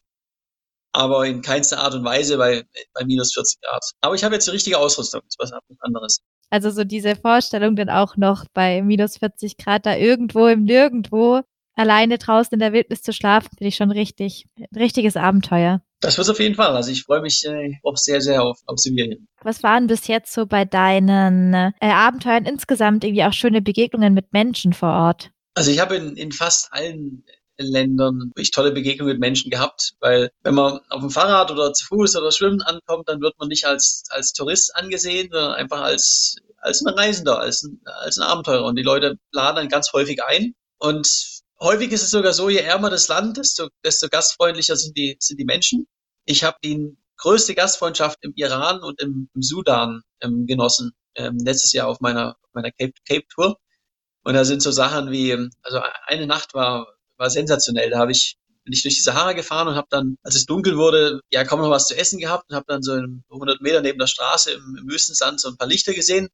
aber in keinster Art und Weise bei, bei minus 40 Grad. Aber ich habe jetzt die richtige Ausrüstung, das ist was anderes. Also so diese Vorstellung dann auch noch bei minus 40 Grad da irgendwo im Nirgendwo alleine draußen in der Wildnis zu schlafen, finde ich schon richtig, ein richtiges Abenteuer. Das wird auf jeden Fall. Also ich freue mich äh, auch sehr, sehr auf, auf Sibirien. Was waren bis jetzt so bei deinen äh, Abenteuern insgesamt irgendwie auch schöne Begegnungen mit Menschen vor Ort? Also ich habe in, in fast allen Ländern wirklich tolle Begegnungen mit Menschen gehabt, weil wenn man auf dem Fahrrad oder zu Fuß oder Schwimmen ankommt, dann wird man nicht als, als Tourist angesehen, sondern einfach als, als ein Reisender, als ein, als ein Abenteurer. Und die Leute laden dann ganz häufig ein. Und häufig ist es sogar so, je ärmer das Land, desto, desto gastfreundlicher sind die, sind die Menschen. Ich habe die größte Gastfreundschaft im Iran und im, im Sudan ähm, genossen, ähm, letztes Jahr auf meiner, meiner Cape, Cape Tour. Und da sind so Sachen wie, also eine Nacht war war sensationell. Da habe ich bin ich durch die Sahara gefahren und habe dann, als es dunkel wurde, ja kaum noch was zu essen gehabt und habe dann so 100 Meter neben der Straße im, im Wüstensand so ein paar Lichter gesehen,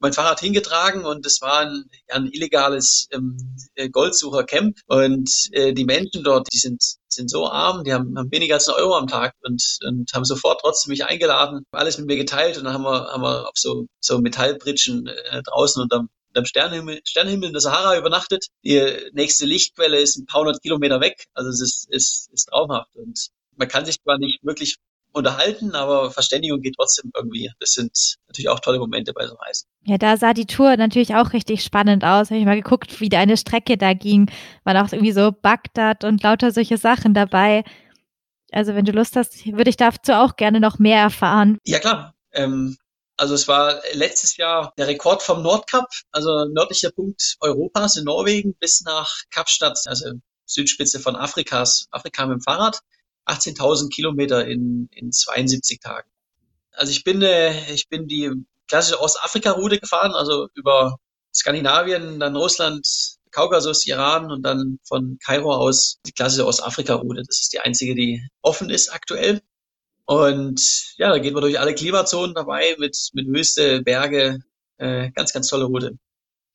mein Fahrrad hingetragen und es war ein, ein illegales ähm, äh, Goldsucher-Camp und äh, die Menschen dort, die sind sind so arm, die haben, haben weniger als einen Euro am Tag und, und haben sofort trotzdem mich eingeladen, alles mit mir geteilt und dann haben wir, haben wir auf so, so Metallbritschen äh, draußen unterm, am Sternenhimmel, Sternenhimmel in der Sahara übernachtet. Die nächste Lichtquelle ist ein paar hundert Kilometer weg. Also es ist, ist, ist traumhaft. Und man kann sich zwar nicht wirklich unterhalten, aber Verständigung geht trotzdem irgendwie. Das sind natürlich auch tolle Momente bei so Reisen. Ja, da sah die Tour natürlich auch richtig spannend aus. Habe ich mal geguckt, wie deine Strecke da ging. War auch irgendwie so Bagdad und lauter solche Sachen dabei. Also wenn du Lust hast, würde ich dazu auch gerne noch mehr erfahren. Ja klar. Ähm, also es war letztes Jahr der Rekord vom Nordkap, also nördlicher Punkt Europas in Norwegen bis nach Kapstadt, also Südspitze von Afrikas, Afrika mit dem Fahrrad. 18.000 Kilometer in, in 72 Tagen. Also ich bin, äh, ich bin die klassische Ostafrika-Route gefahren, also über Skandinavien, dann Russland, Kaukasus, Iran und dann von Kairo aus die klassische Ostafrika-Route. Das ist die einzige, die offen ist aktuell. Und ja, da geht man durch alle Klimazonen dabei mit, mit Wüste, Berge. Äh, ganz, ganz tolle Route.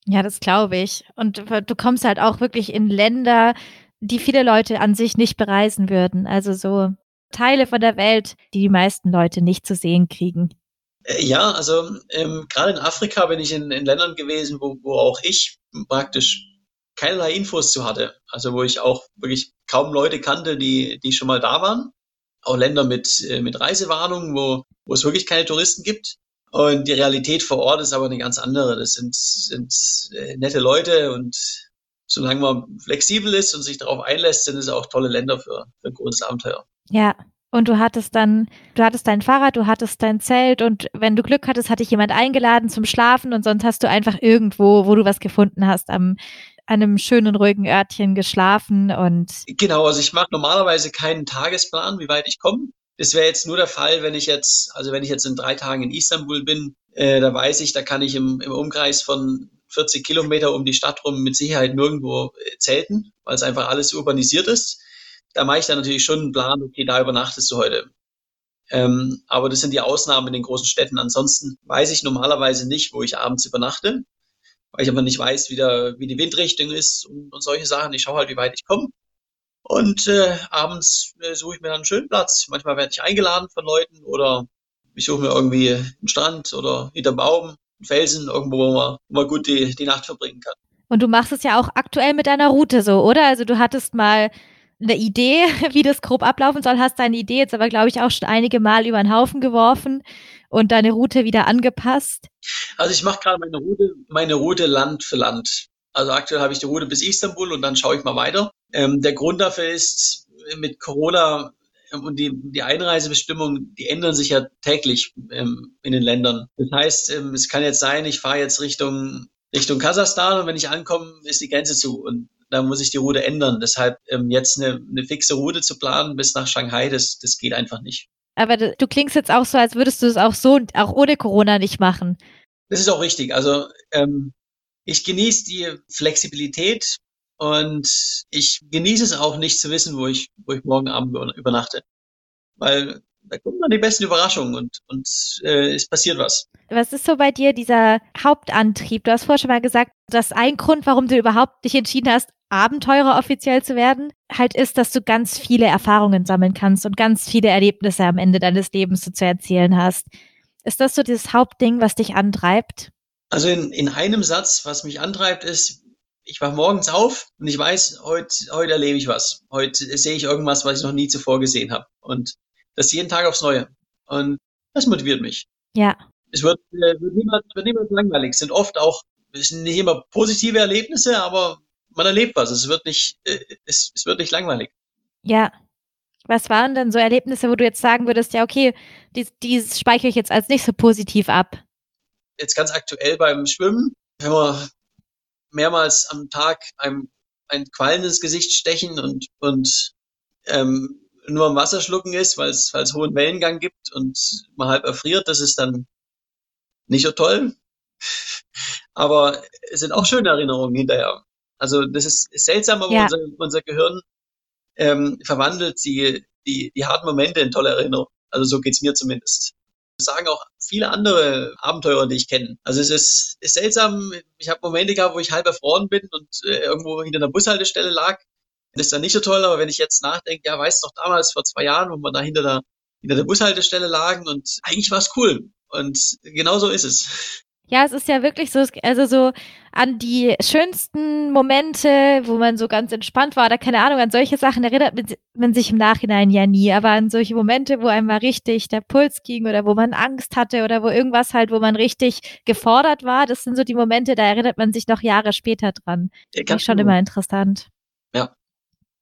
Ja, das glaube ich. Und du kommst halt auch wirklich in Länder, die viele Leute an sich nicht bereisen würden. Also so Teile von der Welt, die die meisten Leute nicht zu sehen kriegen. Äh, ja, also ähm, gerade in Afrika bin ich in, in Ländern gewesen, wo, wo auch ich praktisch keinerlei Infos zu hatte. Also wo ich auch wirklich kaum Leute kannte, die, die schon mal da waren. Auch Länder mit, äh, mit Reisewarnungen, wo, wo es wirklich keine Touristen gibt. Und die Realität vor Ort ist aber eine ganz andere. Das sind, sind äh, nette Leute und solange man flexibel ist und sich darauf einlässt, sind es auch tolle Länder für, für ein großes Abenteuer. Ja, und du hattest dann, du hattest dein Fahrrad, du hattest dein Zelt und wenn du Glück hattest, hat dich jemand eingeladen zum Schlafen und sonst hast du einfach irgendwo, wo du was gefunden hast, am einem schönen, ruhigen Örtchen geschlafen und. Genau, also ich mache normalerweise keinen Tagesplan, wie weit ich komme. Das wäre jetzt nur der Fall, wenn ich jetzt, also wenn ich jetzt in drei Tagen in Istanbul bin, äh, da weiß ich, da kann ich im, im Umkreis von 40 Kilometer um die Stadt rum mit Sicherheit nirgendwo äh, zelten, weil es einfach alles urbanisiert ist. Da mache ich dann natürlich schon einen Plan, okay, da übernachtest du heute. Ähm, aber das sind die Ausnahmen in den großen Städten. Ansonsten weiß ich normalerweise nicht, wo ich abends übernachte, weil ich aber nicht weiß, wie, der, wie die Windrichtung ist und, und solche Sachen. Ich schaue halt, wie weit ich komme. Und äh, abends äh, suche ich mir dann einen schönen Platz. Manchmal werde ich eingeladen von Leuten oder ich suche mir irgendwie einen Strand oder hinter Baum, einen Felsen, irgendwo, wo man, wo man gut die, die Nacht verbringen kann. Und du machst es ja auch aktuell mit deiner Route so, oder? Also du hattest mal eine Idee, [LAUGHS] wie das grob ablaufen soll, hast deine Idee jetzt aber, glaube ich, auch schon einige Mal über den Haufen geworfen und deine Route wieder angepasst. Also ich mache gerade meine Route, meine Route Land für Land. Also aktuell habe ich die Route bis Istanbul und dann schaue ich mal weiter. Ähm, der Grund dafür ist, mit Corona ähm, und die, die Einreisebestimmungen, die ändern sich ja täglich ähm, in den Ländern. Das heißt, ähm, es kann jetzt sein, ich fahre jetzt Richtung, Richtung Kasachstan und wenn ich ankomme, ist die Grenze zu und dann muss ich die Route ändern. Deshalb ähm, jetzt eine, eine fixe Route zu planen bis nach Shanghai, das, das geht einfach nicht. Aber du klingst jetzt auch so, als würdest du es auch so, auch ohne Corona nicht machen. Das ist auch richtig. Also ähm, ich genieße die Flexibilität und ich genieße es auch nicht zu wissen, wo ich, wo ich morgen Abend übernachte. Weil da kommen dann die besten Überraschungen und, und äh, es passiert was. Was ist so bei dir dieser Hauptantrieb? Du hast vorher schon mal gesagt, dass ein Grund, warum du überhaupt dich entschieden hast, Abenteurer offiziell zu werden, halt ist, dass du ganz viele Erfahrungen sammeln kannst und ganz viele Erlebnisse am Ende deines Lebens so zu erzählen hast. Ist das so dieses Hauptding, was dich antreibt? Also in, in einem Satz, was mich antreibt, ist, ich wach morgens auf und ich weiß, heute, heute erlebe ich was. Heute sehe ich irgendwas, was ich noch nie zuvor gesehen habe. Und das jeden Tag aufs Neue. Und das motiviert mich. Ja. Es wird, äh, wird, niemals, wird niemals langweilig. Es sind oft auch, es sind nicht immer positive Erlebnisse, aber man erlebt was. Es wird nicht, äh, es, es wird nicht langweilig. Ja. Was waren denn so Erlebnisse, wo du jetzt sagen würdest, ja, okay, die, die speichere ich jetzt als nicht so positiv ab? Jetzt ganz aktuell beim Schwimmen, wenn wir mehrmals am Tag einem ein Quallen ins Gesicht stechen und, und ähm, nur am Wasser schlucken ist, weil es, weil es hohen Wellengang gibt und man halb erfriert, das ist dann nicht so toll. [LAUGHS] Aber es sind auch schöne Erinnerungen hinterher. Also das ist, ist seltsam, aber ja. unser, unser Gehirn ähm, verwandelt die, die, die harten Momente in tolle Erinnerungen. Also so geht's mir zumindest. Das sagen auch viele andere Abenteurer, die ich kenne. Also es ist, ist seltsam. Ich habe Momente gehabt, wo ich halb erfroren bin und äh, irgendwo hinter einer Bushaltestelle lag. Ist dann nicht so toll, aber wenn ich jetzt nachdenke, ja, weißt du noch damals vor zwei Jahren, wo wir da hinter der, hinter der Bushaltestelle lagen und eigentlich war es cool. Und genau so ist es. Ja, es ist ja wirklich so, also so an die schönsten Momente, wo man so ganz entspannt war oder keine Ahnung, an solche Sachen erinnert man sich im Nachhinein ja nie, aber an solche Momente, wo einmal richtig der Puls ging oder wo man Angst hatte oder wo irgendwas halt, wo man richtig gefordert war, das sind so die Momente, da erinnert man sich noch Jahre später dran. Ja, Finde ich schon genau. immer interessant.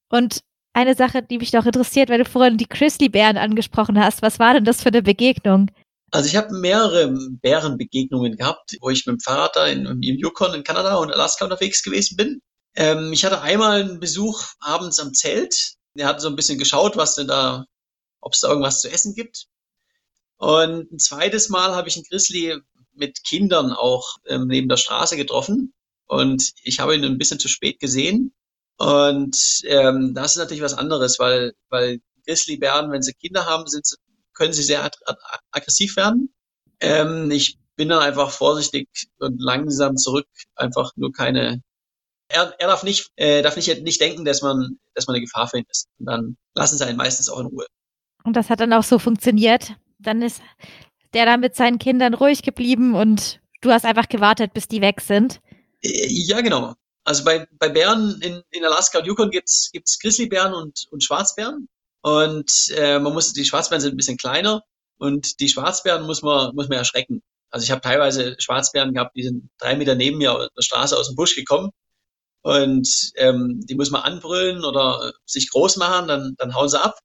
Und eine Sache, die mich noch interessiert, weil du vorhin die Grizzlybären angesprochen hast, was war denn das für eine Begegnung? Also ich habe mehrere Bärenbegegnungen gehabt, wo ich mit dem Fahrrad da in, im Yukon in Kanada und Alaska unterwegs gewesen bin. Ähm, ich hatte einmal einen Besuch abends am Zelt. Der hat so ein bisschen geschaut, was denn da, ob es da irgendwas zu essen gibt. Und ein zweites Mal habe ich einen Grizzly mit Kindern auch ähm, neben der Straße getroffen. Und ich habe ihn ein bisschen zu spät gesehen. Und ähm, das ist natürlich was anderes, weil, weil Grizzlybären, wenn sie Kinder haben, sind sie können sie sehr aggressiv werden. Ähm, ich bin dann einfach vorsichtig und langsam zurück, einfach nur keine. Er, er darf nicht, äh, darf nicht, nicht denken, dass man, dass man eine Gefahr für ihn ist. Und dann lassen sie einen meistens auch in Ruhe. Und das hat dann auch so funktioniert. Dann ist der dann mit seinen Kindern ruhig geblieben und du hast einfach gewartet, bis die weg sind. Äh, ja, genau. Also bei, bei Bären in, in Alaska und Yukon gibt's gibt's Grizzlybären und, und Schwarzbären. Und äh, man muss, die Schwarzbären sind ein bisschen kleiner und die Schwarzbären muss man, muss man erschrecken. Also ich habe teilweise Schwarzbären gehabt, die sind drei Meter neben mir auf der Straße aus dem Busch gekommen. Und ähm, die muss man anbrüllen oder sich groß machen, dann, dann hauen sie ab.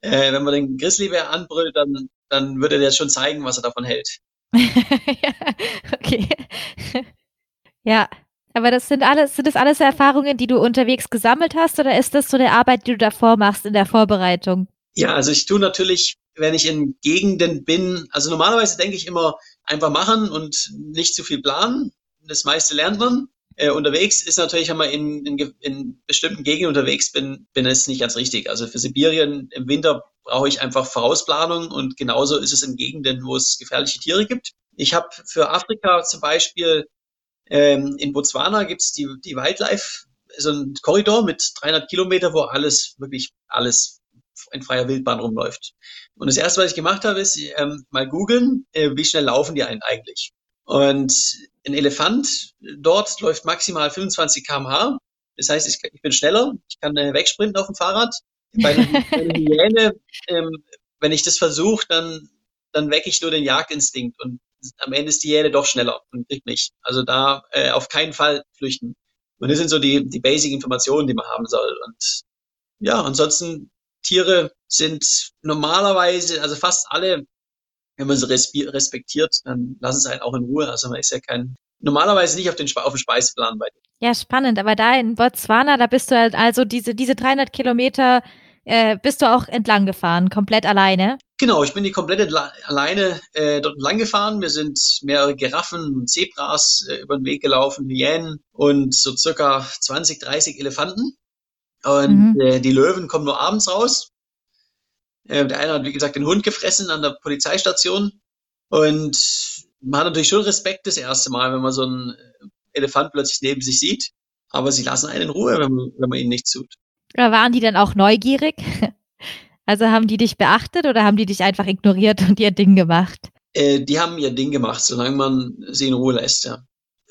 Äh, wenn man den Grizzlybär anbrüllt, dann, dann würde der schon zeigen, was er davon hält. [LAUGHS] okay. [LAUGHS] ja, aber das sind alles, sind das alles Erfahrungen, die du unterwegs gesammelt hast oder ist das so eine Arbeit, die du davor machst in der Vorbereitung? Ja, also ich tue natürlich, wenn ich in Gegenden bin, also normalerweise denke ich immer einfach machen und nicht zu viel planen. Das meiste lernt man. Äh, unterwegs ist natürlich, wenn man in, in, in bestimmten Gegenden unterwegs bin, bin es nicht ganz richtig. Also für Sibirien im Winter brauche ich einfach Vorausplanung und genauso ist es in Gegenden, wo es gefährliche Tiere gibt. Ich habe für Afrika zum Beispiel ähm, in Botswana gibt's die, die Wildlife, so ein Korridor mit 300 Kilometer, wo alles, wirklich alles in freier Wildbahn rumläuft. Und das erste, was ich gemacht habe, ist ähm, mal googeln, äh, wie schnell laufen die einen eigentlich. Und ein Elefant dort läuft maximal 25 km/h. Das heißt, ich, ich bin schneller, ich kann äh, wegsprinten auf dem Fahrrad. Bei einer [LAUGHS] Hyäne, ähm, wenn ich das versuche, dann, dann wecke ich nur den Jagdinstinkt und am Ende ist die Hyäne doch schneller und kriegt mich. Also da äh, auf keinen Fall flüchten. Und das sind so die, die Basic-Informationen, die man haben soll. Und ja, ansonsten Tiere sind normalerweise, also fast alle, wenn man sie respektiert, dann lassen sie einen auch in Ruhe. Also man ist ja kein, normalerweise nicht auf, den, auf dem Speiseplan bei denen. Ja, spannend. Aber da in Botswana, da bist du halt also diese, diese 300 Kilometer äh, bist du auch entlang gefahren, komplett alleine? Genau, ich bin die komplette alleine äh, dort entlang gefahren. Wir sind mehrere Giraffen und Zebras äh, über den Weg gelaufen, Hyänen und so circa 20, 30 Elefanten. Und mhm. äh, die Löwen kommen nur abends raus. Äh, der eine hat, wie gesagt, den Hund gefressen an der Polizeistation. Und man hat natürlich schon Respekt das erste Mal, wenn man so einen Elefant plötzlich neben sich sieht. Aber sie lassen einen in Ruhe, wenn man, wenn man ihnen nichts tut. Oder waren die dann auch neugierig? [LAUGHS] Also haben die dich beachtet oder haben die dich einfach ignoriert und ihr Ding gemacht? Äh, die haben ihr Ding gemacht, solange man sie in Ruhe lässt, ja.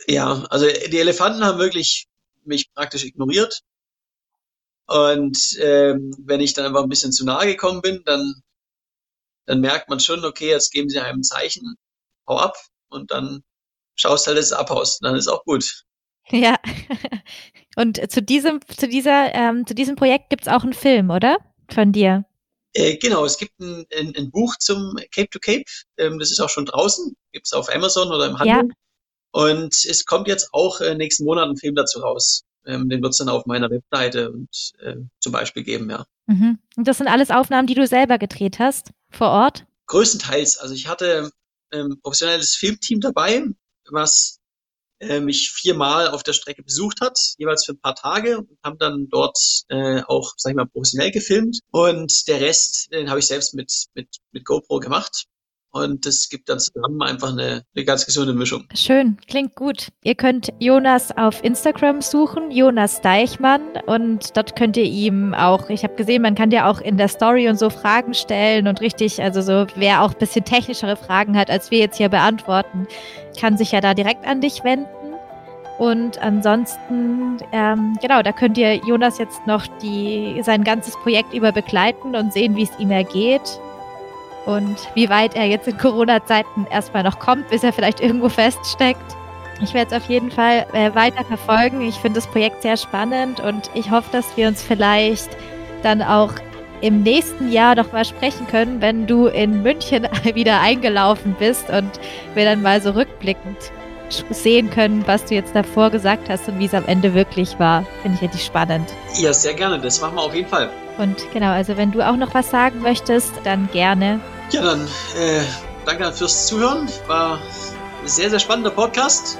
Ja, also die Elefanten haben wirklich mich praktisch ignoriert. Und ähm, wenn ich dann einfach ein bisschen zu nahe gekommen bin, dann, dann merkt man schon, okay, jetzt geben sie einem ein Zeichen, hau ab und dann schaust halt, dass es abhaust. Dann ist auch gut. Ja. [LAUGHS] Und zu diesem, zu dieser, ähm, zu diesem Projekt gibt es auch einen Film, oder? Von dir. Äh, genau, es gibt ein, ein, ein, Buch zum Cape to Cape. Ähm, das ist auch schon draußen. Gibt es auf Amazon oder im Handel. Ja. Und es kommt jetzt auch äh, nächsten Monat ein Film dazu raus. Ähm, den wird es dann auf meiner Webseite und, äh, zum Beispiel geben, ja. Mhm. Und das sind alles Aufnahmen, die du selber gedreht hast, vor Ort? Größtenteils. Also ich hatte ein ähm, professionelles Filmteam dabei, was äh, mich viermal auf der Strecke besucht hat, jeweils für ein paar Tage und haben dann dort äh, auch, sag ich mal, professionell gefilmt. Und der Rest, den habe ich selbst mit, mit, mit GoPro gemacht. Und das gibt dann zusammen einfach eine, eine ganz gesunde Mischung. Schön, klingt gut. Ihr könnt Jonas auf Instagram suchen, Jonas Deichmann. Und dort könnt ihr ihm auch, ich habe gesehen, man kann dir auch in der Story und so Fragen stellen und richtig, also so, wer auch ein bisschen technischere Fragen hat, als wir jetzt hier beantworten, kann sich ja da direkt an dich wenden. Und ansonsten, ähm, genau, da könnt ihr Jonas jetzt noch die, sein ganzes Projekt über begleiten und sehen, wie es ihm ergeht und wie weit er jetzt in Corona-Zeiten erstmal noch kommt, bis er vielleicht irgendwo feststeckt. Ich werde es auf jeden Fall äh, weiter verfolgen. Ich finde das Projekt sehr spannend und ich hoffe, dass wir uns vielleicht dann auch im nächsten Jahr noch mal sprechen können, wenn du in München [LAUGHS] wieder eingelaufen bist und wir dann mal so rückblickend sehen können, was du jetzt davor gesagt hast und wie es am Ende wirklich war. Finde ich richtig spannend. Ja, sehr gerne. Das machen wir auf jeden Fall. Und genau, also wenn du auch noch was sagen möchtest, dann gerne. Ja, dann äh, danke fürs Zuhören. War ein sehr, sehr spannender Podcast.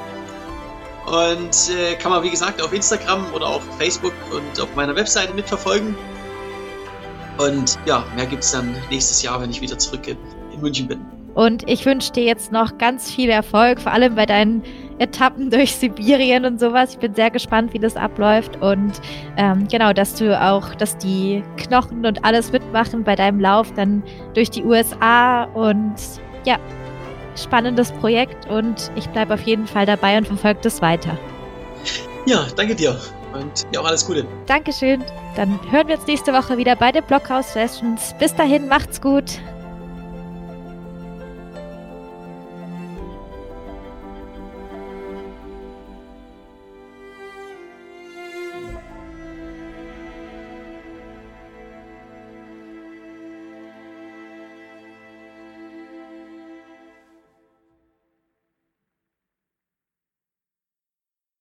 Und äh, kann man, wie gesagt, auf Instagram oder auf Facebook und auf meiner Webseite mitverfolgen. Und ja, mehr gibt es dann nächstes Jahr, wenn ich wieder zurück in, in München bin. Und ich wünsche dir jetzt noch ganz viel Erfolg, vor allem bei deinen Etappen [LAUGHS] durch Sibirien und sowas. Ich bin sehr gespannt, wie das abläuft. Und ähm, genau, dass du auch, dass die Knochen und alles mitmachen bei deinem Lauf dann durch die USA. Und ja, spannendes Projekt und ich bleibe auf jeden Fall dabei und verfolge das weiter. Ja, danke dir und dir auch alles Gute. Dankeschön. Dann hören wir uns nächste Woche wieder bei den Blockhouse Sessions. Bis dahin, macht's gut.